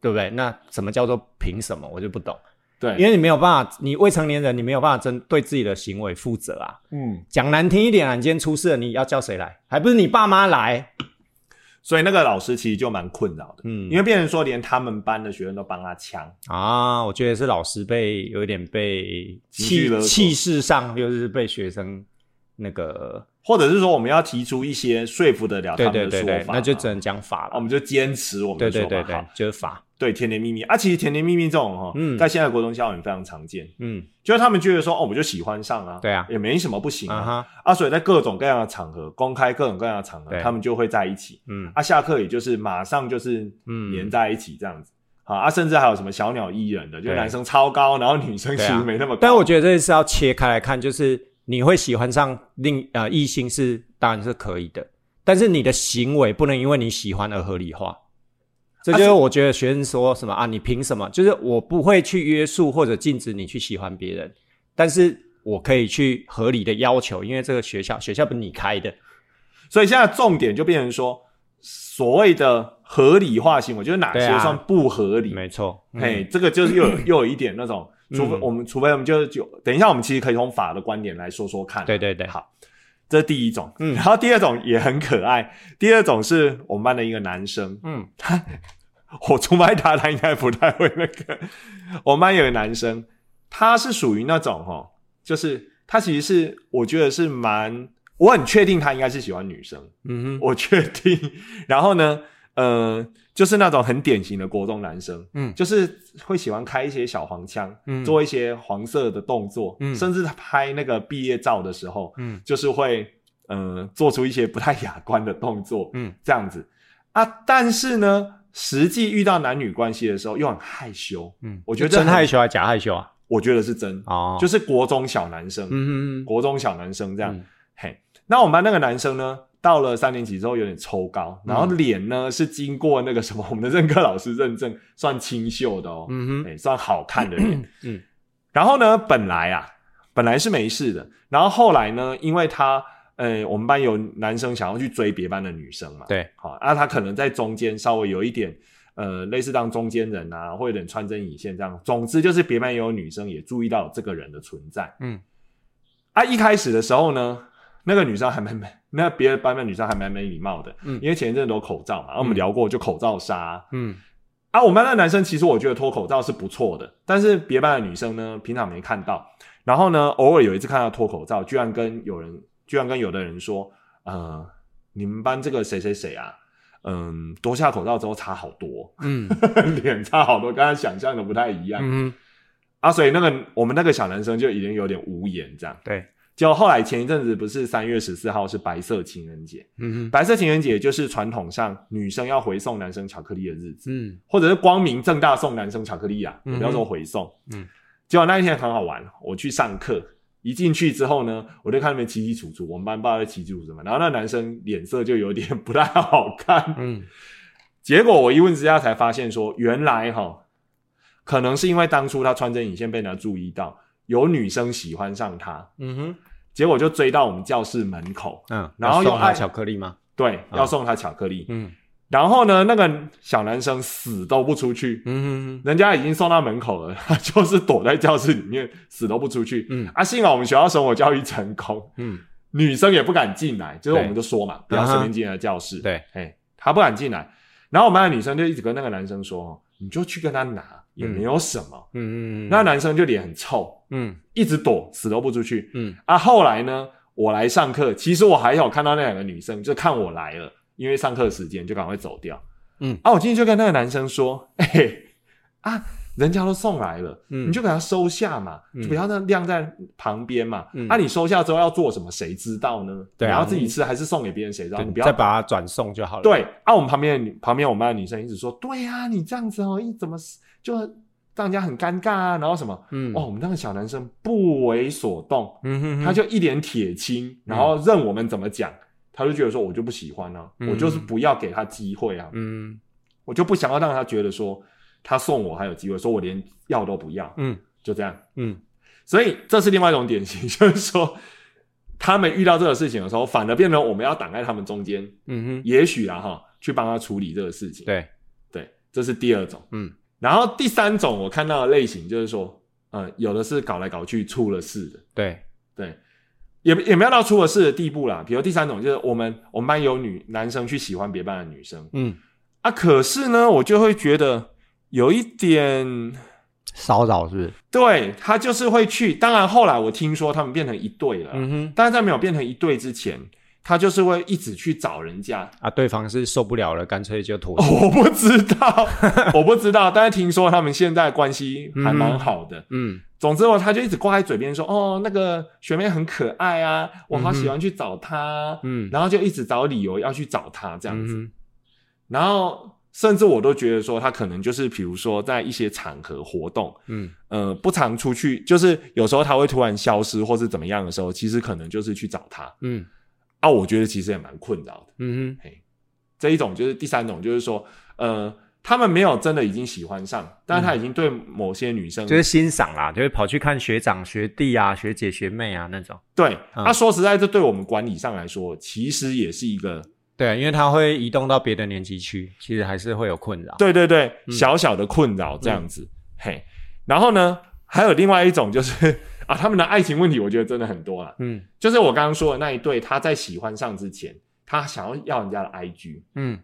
对不对？那什么叫做凭什么？我就不懂，对，因为你没有办法，你未成年人，你没有办法针对自己的行为负责啊。嗯，讲难听一点啊，你今天出事了，你要叫谁来？还不是你爸妈来？所以那个老师其实就蛮困扰的，嗯。因为变成说连他们班的学生都帮他抢，啊，我觉得是老师被有点被气气势上就是被学生那个，或者是说我们要提出一些说服得了他对们的说法嘛，那就只能讲法了。我们就坚持我们的说法。对对对好，就是法。对甜甜蜜蜜啊，其实甜甜蜜蜜这种哈，嗯。在现在国中校园非常常见，嗯。就是他们觉得说哦，我就喜欢上啊，对啊。也没什么不行啊，啊所以在各种各样的场合，公开各种各样的场合，他们就会在一起。嗯。啊，下课也就是马上就是嗯。黏在一起这样子。好啊，甚至还有什么小鸟依人的，就对。男生超高，然后女生其实没那么高。但我觉得这是要切开来看，就是你会喜欢上另呃异性是当然是可以的，但是你的行为不能因为你喜欢而合理化。这就是我觉得学生说什么啊，你凭什么？就是我不会去约束或者禁止你去喜欢别人，但是我可以去合理的要求，因为这个学校学校不是你开的，所以现在重点就变成说，所谓的合理化行为，就是哪些算不合理？没错。嘿，这个就是又有又有一点那种，除非嗯我们，除非我们就就等一下，我们其实可以从法的观点来说说看。对对对，好，这是第一种。嗯然后第二种也很可爱，第二种是我们班的一个男生，嗯 我出卖他，他应该不太会那个。我们班有个男生，他是属于那种哈，就是他其实是我觉得是蛮，我很确定他应该是喜欢女生，嗯哼我确定。然后呢，呃，就是那种很典型的国中男生，嗯就是会喜欢开一些小黄腔，嗯做一些黄色的动作，嗯甚至拍那个毕业照的时候，嗯就是会呃做出一些不太雅观的动作，嗯这样子啊。但是呢，实际遇到男女关系的时候又很害羞，嗯，我觉得真害羞还是假害羞啊？我觉得是真，哦，就是是国中小男生，嗯嗯国中小男生这样。嗯嘿，那我们班那个男生呢，到了三年级之后有点抽高，然后脸呢是经过那个什么我们的任课老师认证，算清秀的哦，嗯哼哎、算好看的脸。嗯然后呢，本来啊，本来是没事的，然后后来呢，因为他，呃，我们班有男生想要去追别班的女生嘛，对，好，啊，他可能在中间稍微有一点，呃，类似当中间人啊，或有点穿针引线这样。总之就是别班也有女生也注意到这个人的存在。嗯啊，一开始的时候呢，那个女生还蛮蛮，那别的班的女生还蛮没礼貌的，嗯因为前一阵都有口罩嘛，然后我们聊过就口罩杀。嗯啊，我们班的男生其实我觉得脱口罩是不错的，但是别班的女生呢，平常没看到。然后呢，偶尔有一次看到脱口罩，居然跟有人，居然跟有的人说，呃，你们班这个谁谁谁啊，嗯，脱下口罩之后差好多，嗯 脸差好多，跟他想象的不太一样、嗯，啊。所以那个我们那个小男生就已经有点无言这样。对，结果后来前一阵子不是三月十四号是白色情人节，嗯哼白色情人节就是传统上女生要回送男生巧克力的日子。嗯或者是光明正大送男生巧克力啊，嗯不要说回送。嗯，结果那一天很好玩，我去上课，一进去之后呢，我就看那边起起楚楚，我们班不知道在起起楚楚什么，然后那男生脸色就有点不太好看。嗯结果我一问之下才发现说，原来哈，可能是因为当初他穿针引线被人家注意到，有女生喜欢上他，嗯哼，结果就追到我们教室门口，嗯，然后又爱要送他巧克力吗？对，要送他巧克力。嗯。然后呢，那个小男生死都不出去，嗯哼人家已经送到门口了，他 就是躲在教室里面死都不出去。嗯。啊，幸好我们学校生活教育成功，嗯，女生也不敢进来，就是我们就说嘛，不要随便进来教室。对，哎，他不敢进来，然后我们班的女生就一直跟那个男生说：“你就去跟他拿，也没有什么。嗯嗯，那男生就脸很臭，嗯一直躲，死都不出去。嗯啊，后来呢，我来上课，其实我还有看到那两个女生，就看我来了，因为上课时间就赶快走掉。嗯，啊，我进去就跟那个男生说：“哎、啊，人家都送来了，嗯你就给他收下嘛，不要那晾在旁边嘛。嗯啊，你收下之后要做什么，谁知道呢？对啊你要自己吃还是送给别人，谁知道？你不要再把它转送就好了。，对啊，我们旁边的旁边我们班的女生一直说：“对啊，你这样子哦，一怎么就让人家很尴尬啊？然后什么？嗯哦，我们那个小男生不为所动，嗯哼哼，他就一脸铁青，然后任我们怎么讲，他就觉得说我就不喜欢啊，嗯我就是不要给他机会啊，嗯我就不想要让他觉得说他送我还有机会，说我连要都不要，嗯。就这样。嗯。所以这是另外一种典型，就是说他们遇到这个事情的时候，反而变成我们要挡在他们中间，嗯哼，也许啊哈，去帮他处理这个事情。对，对，这是第二种。嗯。然后第三种我看到的类型就是说，呃，有的是搞来搞去出了事的，对，对，也也没有到出了事的地步啦。比如第三种就是我们我们班有女男生去喜欢别班的女生。嗯，啊，可是呢，我就会觉得有一点，骚扰是不是？对他就是会去。当然后来我听说他们变成一对了，嗯哼，但是在没有变成一对之前，他就是会一直去找人家。啊，对方是受不了了，干脆就妥哦协。我不知道，我不知道，但是听说他们现在关系还蛮好的。嗯总之哦，他就一直挂在嘴边说：“哦，那个学妹很可爱啊，我好喜欢去找她。嗯，然后就一直找理由要去找她这样子。嗯然后甚至我都觉得说，他可能就是比如说在一些场合活动，嗯呃，不常出去，就是有时候他会突然消失或是怎么样的时候，其实可能就是去找他嗯啊。我觉得其实也蛮困扰的。嗯哼这一种就是第三种，就是说，呃，他们没有真的已经喜欢上，但是他已经对某些女生、哼，就是欣赏啦，就会跑去看学长、学弟啊、学姐、学妹啊那种。对。嗯啊，说实在，这对我们管理上来说，其实也是一个对，啊因为他会移动到别的年级区，其实还是会有困扰。对对对嗯小小的困扰这样子。嘿，然后呢，还有另外一种就是 啊，他们的爱情问题，我觉得真的很多啦。嗯就是我刚刚说的那一对，他在喜欢上之前，他想要要人家的 IG，嗯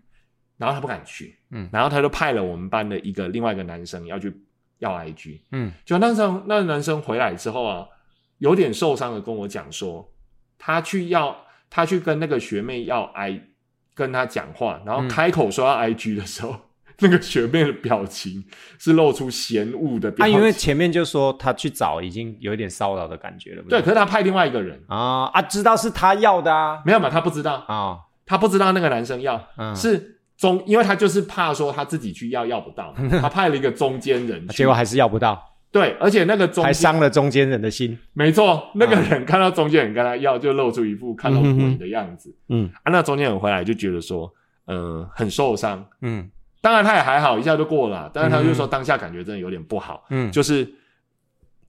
然后他不敢去，嗯然后他就派了我们班的一个另外一个男生要去要 IG，嗯就那时候那男生回来之后啊，有点受伤的跟我讲说，他去要他去跟那个学妹要 I 跟他讲话，然后嗯。开口说要 IG 的时候，那个学妹的表情是露出嫌恶的表啊，情。因为前面就说他去找已经有一点骚扰的感觉了。对，可是他派另外一个人，啊啊，知道是他要的啊。没有嘛？他不知道，啊，他不知道那个男生要、嗯。是中，因为他就是怕说他自己去要要不到嘛，他派了一个中间人去，结果还是要不到，对，而且那个中还间伤了中间人的心。没错，那个人看到中间人跟他要，就露出一副看到鬼的样子。嗯啊，那中间人回来就觉得说，呃，很受伤。嗯当然他也还好，一下就过了。但是他就说当下感觉真的有点不好，嗯就是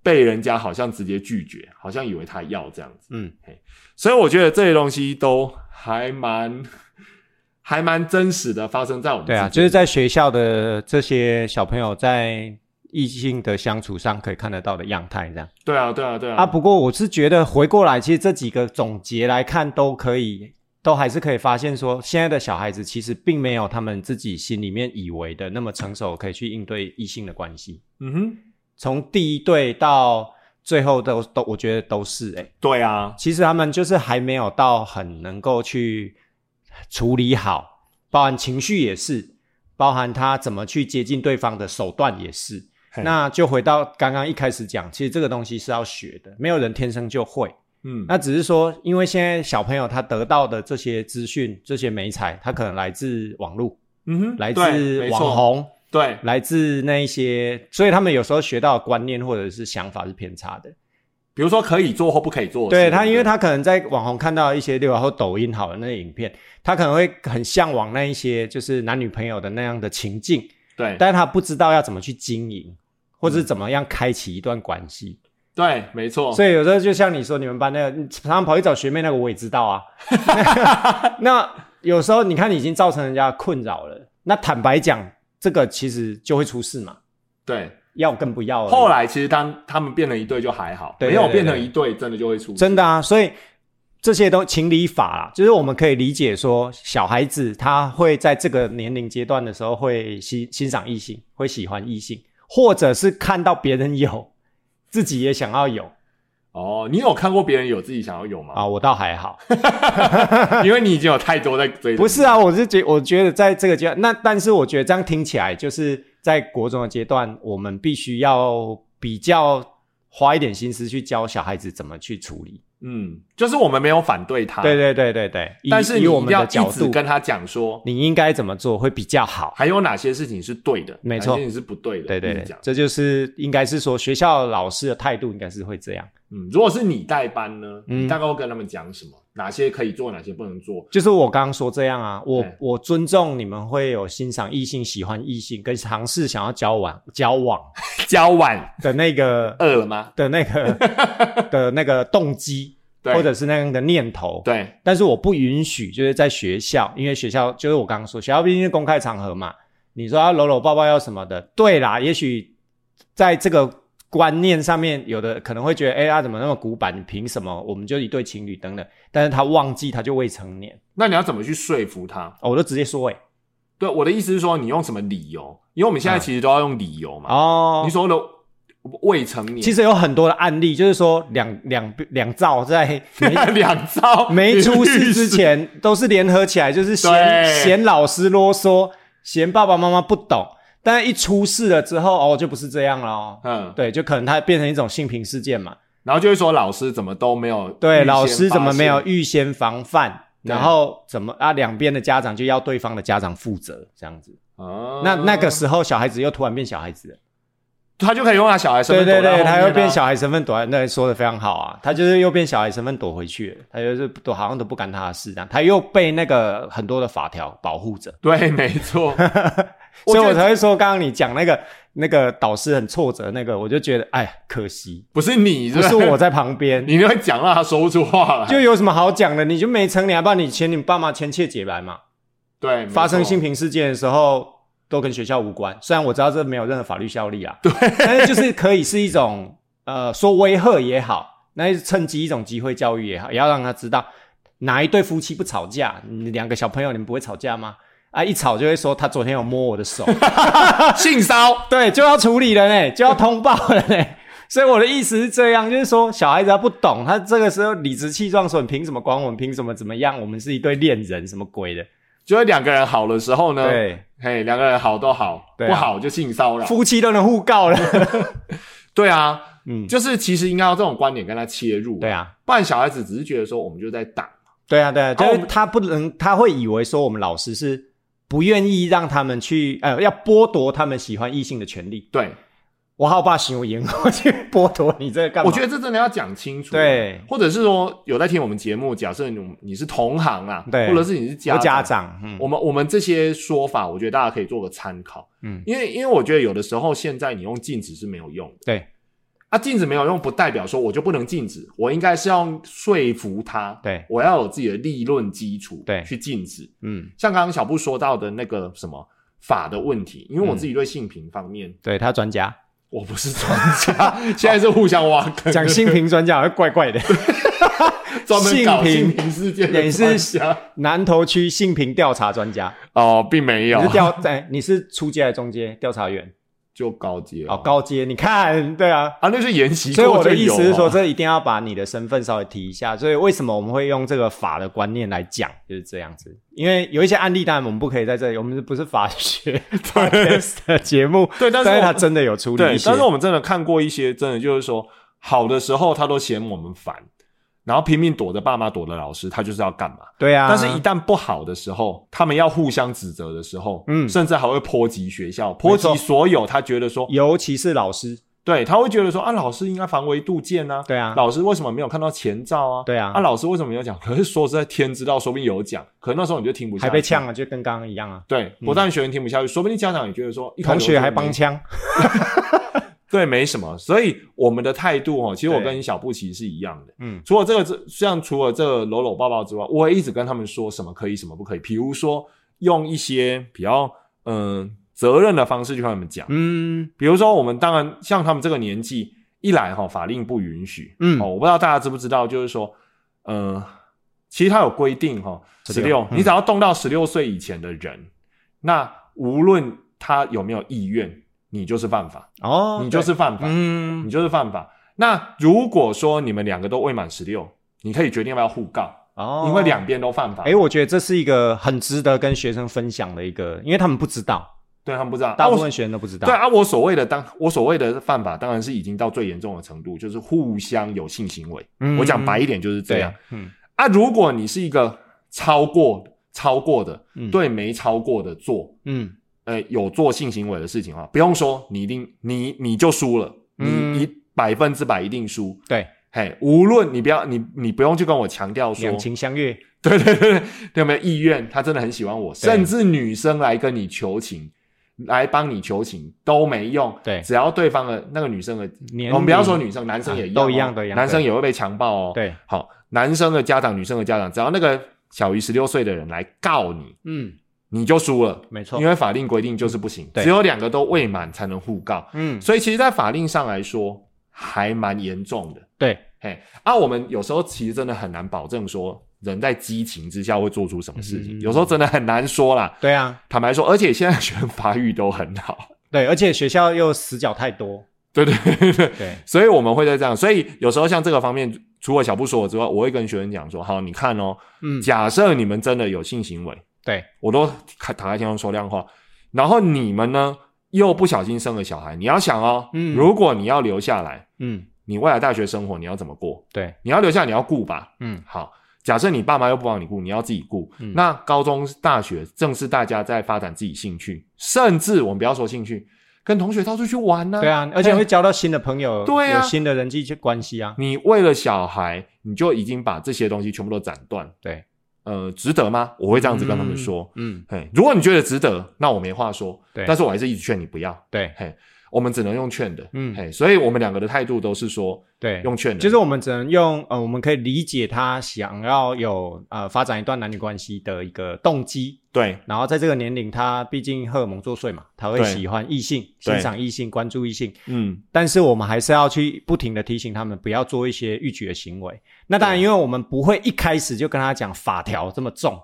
被人家好像直接拒绝，好像以为他要这样子。嗯嘿所以我觉得这些东西都还蛮还蛮真实的，发生在我们对啊，就是在学校的这些小朋友在异性的相处上可以看得到的样态，这样对啊，对啊，对啊。啊。不过我是觉得回过来，其实这几个总结来看，都可以，都还是可以发现说，现在的小孩子其实并没有他们自己心里面以为的那么成熟，可以去应对异性的关系。嗯哼，从第一对到最后都都，我觉得都是诶、对啊，其实他们就是还没有到很能够去处理好，包含情绪也是，包含他怎么去接近对方的手段也是。嘿那就回到刚刚一开始讲，其实这个东西是要学的，没有人天生就会。嗯，那只是说，因为现在小朋友他得到的这些资讯、这些美彩，他可能来自网络，嗯哼，来自网红，对，来自那一些，所以他们有时候学到的观念或者是想法是偏差的。比如说可以做或不可以做。对他，因为他可能在网红看到一些，例如或抖音好的那些影片，他可能会很向往那一些就是男女朋友的那样的情境，对但是他不知道要怎么去经营，或者是怎么样开启一段关系。对，没错。所以有时候就像你说，你们班那个你常常跑去找学妹那个，我也知道啊。那有时候你看，你已经造成人家困扰了。那坦白讲，这个其实就会出事嘛，对，要跟不要。后来其实当他们变成一对就还好，没有变成一对，真的就会出事。真的啊，所以这些都情理法啦，就是我们可以理解说，小孩子他会在这个年龄阶段的时候会欣欣赏异性，会喜欢异性，或者是看到别人有，自己也想要有哦，你有看过别人有自己想要有吗？啊。我倒还好，因为你已经有太多在追。不是啊，我是觉我觉得在这个阶段，那但是我觉得这样听起来，就是在国中的阶段，我们必须要比较花一点心思去教小孩子怎么去处理。嗯，就是我们没有反对他，对对对对对，但是你以我们的角度，跟他讲说，你应该怎么做会比较好。还有哪些事情是对的，没错。哪些事情是不对的，对对。对。这就是应该是说学校老师的态度应该是会这样，嗯，如果是你代班呢，嗯你大概会跟他们讲什么？哪些可以做，哪些不能做？就是我刚刚说这样啊，我对我尊重你们会有欣赏异性、喜欢异性跟尝试想要交往交往 交往的那个 饿了吗？的那个 的那个动机，对或者是那样的念头。对，但是我不允许，就是在学校，因为学校就是我刚刚说，学校毕竟是公开场合嘛，你说要搂搂抱抱要什么的，对啦，也许在这个观念上面，有的可能会觉得，哎、他怎么那么古板？你凭什么？我们就一对情侣等等，但是他忘记他就未成年，那你要怎么去说服他？哦、我就直接说、哎，对，我的意思是说，你用什么理由？因为我们现在其实都要用理由嘛。哦你，所谓的未成年，其实有很多的案例，就是说两两两造在 没两造没出事之前 都是联合起来，就是嫌嫌老师啰嗦，嫌爸爸妈妈不懂。但一出事了之后，哦，就不是这样了哦。嗯，对，就可能它变成一种性平事件嘛。然后就会说老师怎么都没有对，老师怎么没有预先防范？然后怎么啊？两边的家长就要对方的家长负责，这样子。哦那那个时候，小孩子又突然变小孩子了。他就可以用他小孩身对对对，份躲在后面啊他又变小孩身份躲在那，说的非常好啊。他就是又变小孩身份躲回去了，他就是躲好像都不干他的事这样，他又被那个很多的法条保护着。对，没错。所以我才会说，刚刚你讲那个那个导师很挫折那个，我就觉得哎，可惜不是你，不是我，在旁边，你就会讲让他说不出话来。就有什么好讲的？你就没成年，不然你请你爸妈签切结来嘛。对，没发生性平事件的时候，都跟学校无关。虽然我知道这没有任何法律效力啊，对，但是就是可以是一种呃，说威吓也好，那趁机一种机会教育也好，也要让他知道哪一对夫妻不吵架，你两个小朋友你们不会吵架吗？啊，一吵就会说他昨天有摸我的手 性骚对，就要处理了呢，就要通报了呢。所以我的意思是这样，就是说小孩子他不懂，他这个时候理直气壮说：“你凭什么管我们？凭什么怎么样？我们是一对恋人，什么鬼的？”就是两个人好的时候呢，对，嘿，两个人好都好，对啊不好就性骚扰。夫妻都能互告了。对啊，嗯，就是其实应该要这种观点跟他切入。对，啊，不然小孩子只是觉得说我们就在打。对啊，对啊，就是他不能，他会以为说我们老师是不愿意让他们去，呃，要剥夺他们喜欢异性的权利。对，我好怕行我言，我去剥夺你这个干嘛？我觉得这真的要讲清楚。对，或者是说有在听我们节目，假设你你是同行啊，对或者是你是家我家长，嗯，我们我们这些说法，我觉得大家可以做个参考。嗯因为因为我觉得有的时候现在你用禁止是没有用的。对啊，禁止没有用，不代表说我就不能禁止，我应该是要说服他，对我要有自己的立论基础，对去禁止。嗯，像刚刚小布说到的那个什么法的问题，因为我嗯自己对性平方面、对他专家我不是专家，现在是互相挖坑，讲性平专家好像怪怪的。专门搞性平性平事件的你是家南投区性平调查专家，哦，并没有你是，调哎，你是出街还是中阶调查员？就高阶哦，高阶，你看，对啊，啊，那是研习所以我的意思是说，啊这一定要把你的身份稍微提一下。所以为什么我们会用这个法的观念来讲，就是这样子。因为有一些案例，当然我们不可以在这里，我们不是法学 podcast 的节目，对但是他真的有处理但是我们真的看过一些，真的就是说，好的时候他都嫌我们烦，然后拼命躲着爸妈，躲着老师，他就是要干嘛？对啊，但是，一旦不好的时候，他们要互相指责的时候，嗯。甚至还会波及学校，波及所有他觉得说，尤其是老师，对，他会觉得说啊，老师应该防微杜渐啊，对啊，老师为什么没有看到前兆啊？对啊。啊，老师为什么没有讲？可是说实在，天知道，说不定有讲，可能那时候你就听不下去，还被呛了，就跟刚刚一样啊。对，不但学员听不下去，说不定家长也觉得说，同学还帮腔，对，没什么。所以我们的态度哦，其实我跟小布其实是一样的。嗯除了这个这，像除了这个搂搂抱抱之外，我会一直跟他们说什么可以，什么不可以。比如说，用一些比较嗯、责任的方式去跟他们讲。嗯比如说，我们当然像他们这个年纪，一来哈、法令不允许，嗯哦，我不知道大家知不知道，就是说，呃，其实它有规定哈，十六、嗯你只要动到十六岁以前的人，那无论他有没有意愿，你就是犯法，哦，你就是犯法，嗯你就是犯法。那如果说你们两个都未满十六，你可以决定要不要互告，哦，因为两边都犯法。哎，我觉得这是一个很值得跟学生分享的一个，因为他们不知道，对他们不知道，大部分学生都不知道。对啊，我所谓的当我所谓的犯法，当然是已经到最严重的程度，就是互相有性行为。嗯我讲白一点就是这样。，嗯啊，如果你是一个超过超过的，嗯对没超过的做，嗯呃，有做性行为的事情啊，不用说，你一定你你就输了，你嗯你百分之百一定输。对，嘿，无论你不要你你不用去跟我强调说两，情相悦，对对对对，有没有意愿？他真的很喜欢我，甚至女生来跟你求情，来帮你求情都没用。对只要对方的那个女生的，年我们不要龄说女生，男生也一样、都一样都一样男生也会被强暴哦。，对，好，男生的家长、女生的家长，只要那个小于十六岁的人来告你，嗯，你就输了。没错因，为法令规定就是不行，只有两个都未满才能互告。嗯，所以其实，在法令上来说，还蛮严重的。对，嘿，啊，我们有时候其实真的很难保证说人在激情之下会做出什么事情，嗯有时候真的很难说啦。对啊，坦白说，而且现在学生发育都很好，对，而且学校又死角太多，对对对对，对，所以我们会在这样。所以有时候像这个方面，除了小布说的之外，我会跟学生讲说：好，你看哦，嗯，假设你们真的有性行为，对，我都躺躺在天上说亮话，然后你们呢又不小心生了小孩，你要想哦，嗯。如果你要留下来，嗯，你未来大学生活你要怎么过？对，你要留下，你要顾吧。嗯，好，假设你爸妈又不帮你顾，你要自己顾。嗯。那高中、大学正是大家在发展自己兴趣，甚至我们不要说兴趣，跟同学到处去玩呢、对啊，而且会交到新的朋友，对啊。有新的人际关系啊，你为了小孩，你就已经把这些东西全部都斩断，对，呃，值得吗？我会这样子跟他们说。嗯，嘿，如果你觉得值得，那我没话说。对但是我还是一直劝你不要。对，嘿，我们只能用劝的。嗯嘿，所以我们两个的态度都是说对，用劝的，就是我们只能用呃，我们可以理解他想要有呃发展一段男女关系的一个动机，对然后在这个年龄，他毕竟荷尔蒙作祟嘛，他会喜欢异性、欣赏异性、关注异性，嗯，但是我们还是要去不停的提醒他们不要做一些逾矩的行为。那当然，因为我们不会一开始就跟他讲法条这么重，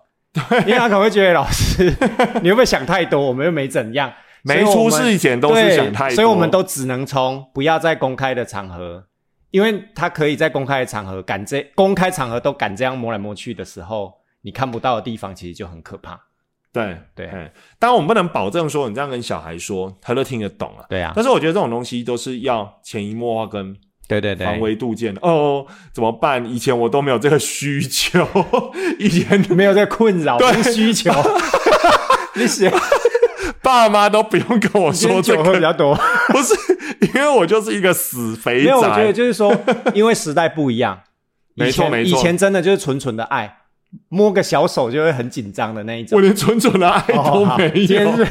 因为他可能会觉得老师 你会不会想太多？我们又没怎样，没出事以前都是想太多，所以我们都只能从不要在公开的场合，因为他可以在公开的场合敢这公开场合都敢这样摸来摸去的时候，你看不到的地方其实就很可怕。对对嘿当然我们不能保证说你这样跟小孩说他都听得懂啊。对啊，但是我觉得这种东西都是要潜移默化跟对对对，防微杜渐的。哦，怎么办？以前我都没有这个需求，以前没有这个困扰对跟需求。你写爸妈都不用跟我说这酒喝比，较多，不是因为我就是一个死肥宅没有，我觉得。就是说，因为时代不一样，没错没错以前真的就是纯纯的爱，摸个小手就会很紧张的那一种我。连纯纯的爱都没有，今天是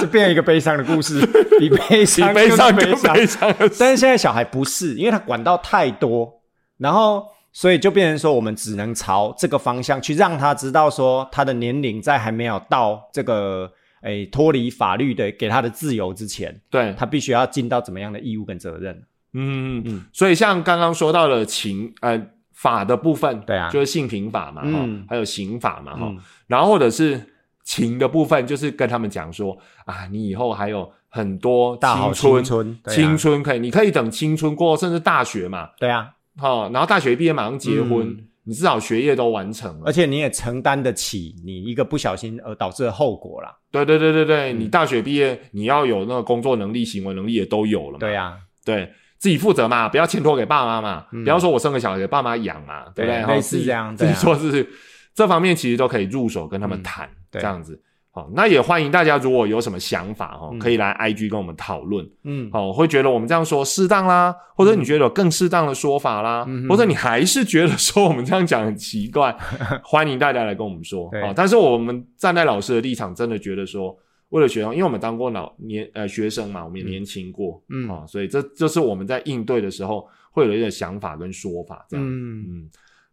这变成一个悲伤的故事，比悲比伤悲伤悲伤。但是现在小孩不是，因为他管道太多，然后所以就变成说，我们只能朝这个方向去让他知道说，他的年龄在还没有到这个诶脱离法律的给他的自由之前，对，他必须要尽到怎么样的义务跟责任。嗯嗯。嗯，所以像刚刚说到的情呃法的部分，对啊。就是性平法嘛，哈、嗯还有刑法嘛，哈、嗯。然后或者是情的部分，就是跟他们讲说啊，你以后还有很多大好青春，青春啊。青春可以，你可以等青春过，甚至大学嘛，对啊，哈、然后大学毕业马上结婚，嗯你至少学业都完成了而。且你也承担得起你一个不小心而导致的后果啦。对对对对对，嗯你大学毕业，你要有那个工作能力、行为能力也都有了嘛。对啊，对自己负责嘛，不要欠托给爸妈嘛，嗯不要说我生个小孩给爸妈养嘛，对不对？类似这样自己对啊做事，这方面其实都可以入手跟他们嗯谈，对这样子好，那也欢迎大家如果有什么想法哈，嗯可以来 IG 跟我们讨论。嗯，好，会觉得我们这样说适当啦，或者你觉得有更适当的说法啦，嗯或者你还是觉得说我们这样讲很奇怪，欢迎大家来跟我们说。对好，但是我们站在老师的立场，真的觉得说，为了学生，因为我们当过老年呃学生嘛，我们也年轻过，嗯啊，所以这就是我们在应对的时候会有一个想法跟说法这样。嗯，嗯，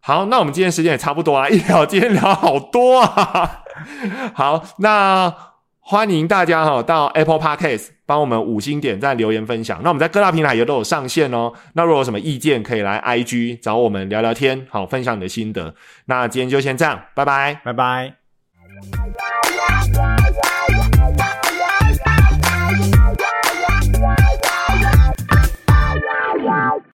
好，那我们今天时间也差不多啊，一聊今天聊好多啊。好，那欢迎大家哈、到 Apple Podcast 帮我们五星点赞、留言、分享。那我们在各大平台也都有上线哦。那如果有什么意见，可以来 IG 找我们聊聊天，好，分享你的心得。那今天就先这样，拜拜。拜拜。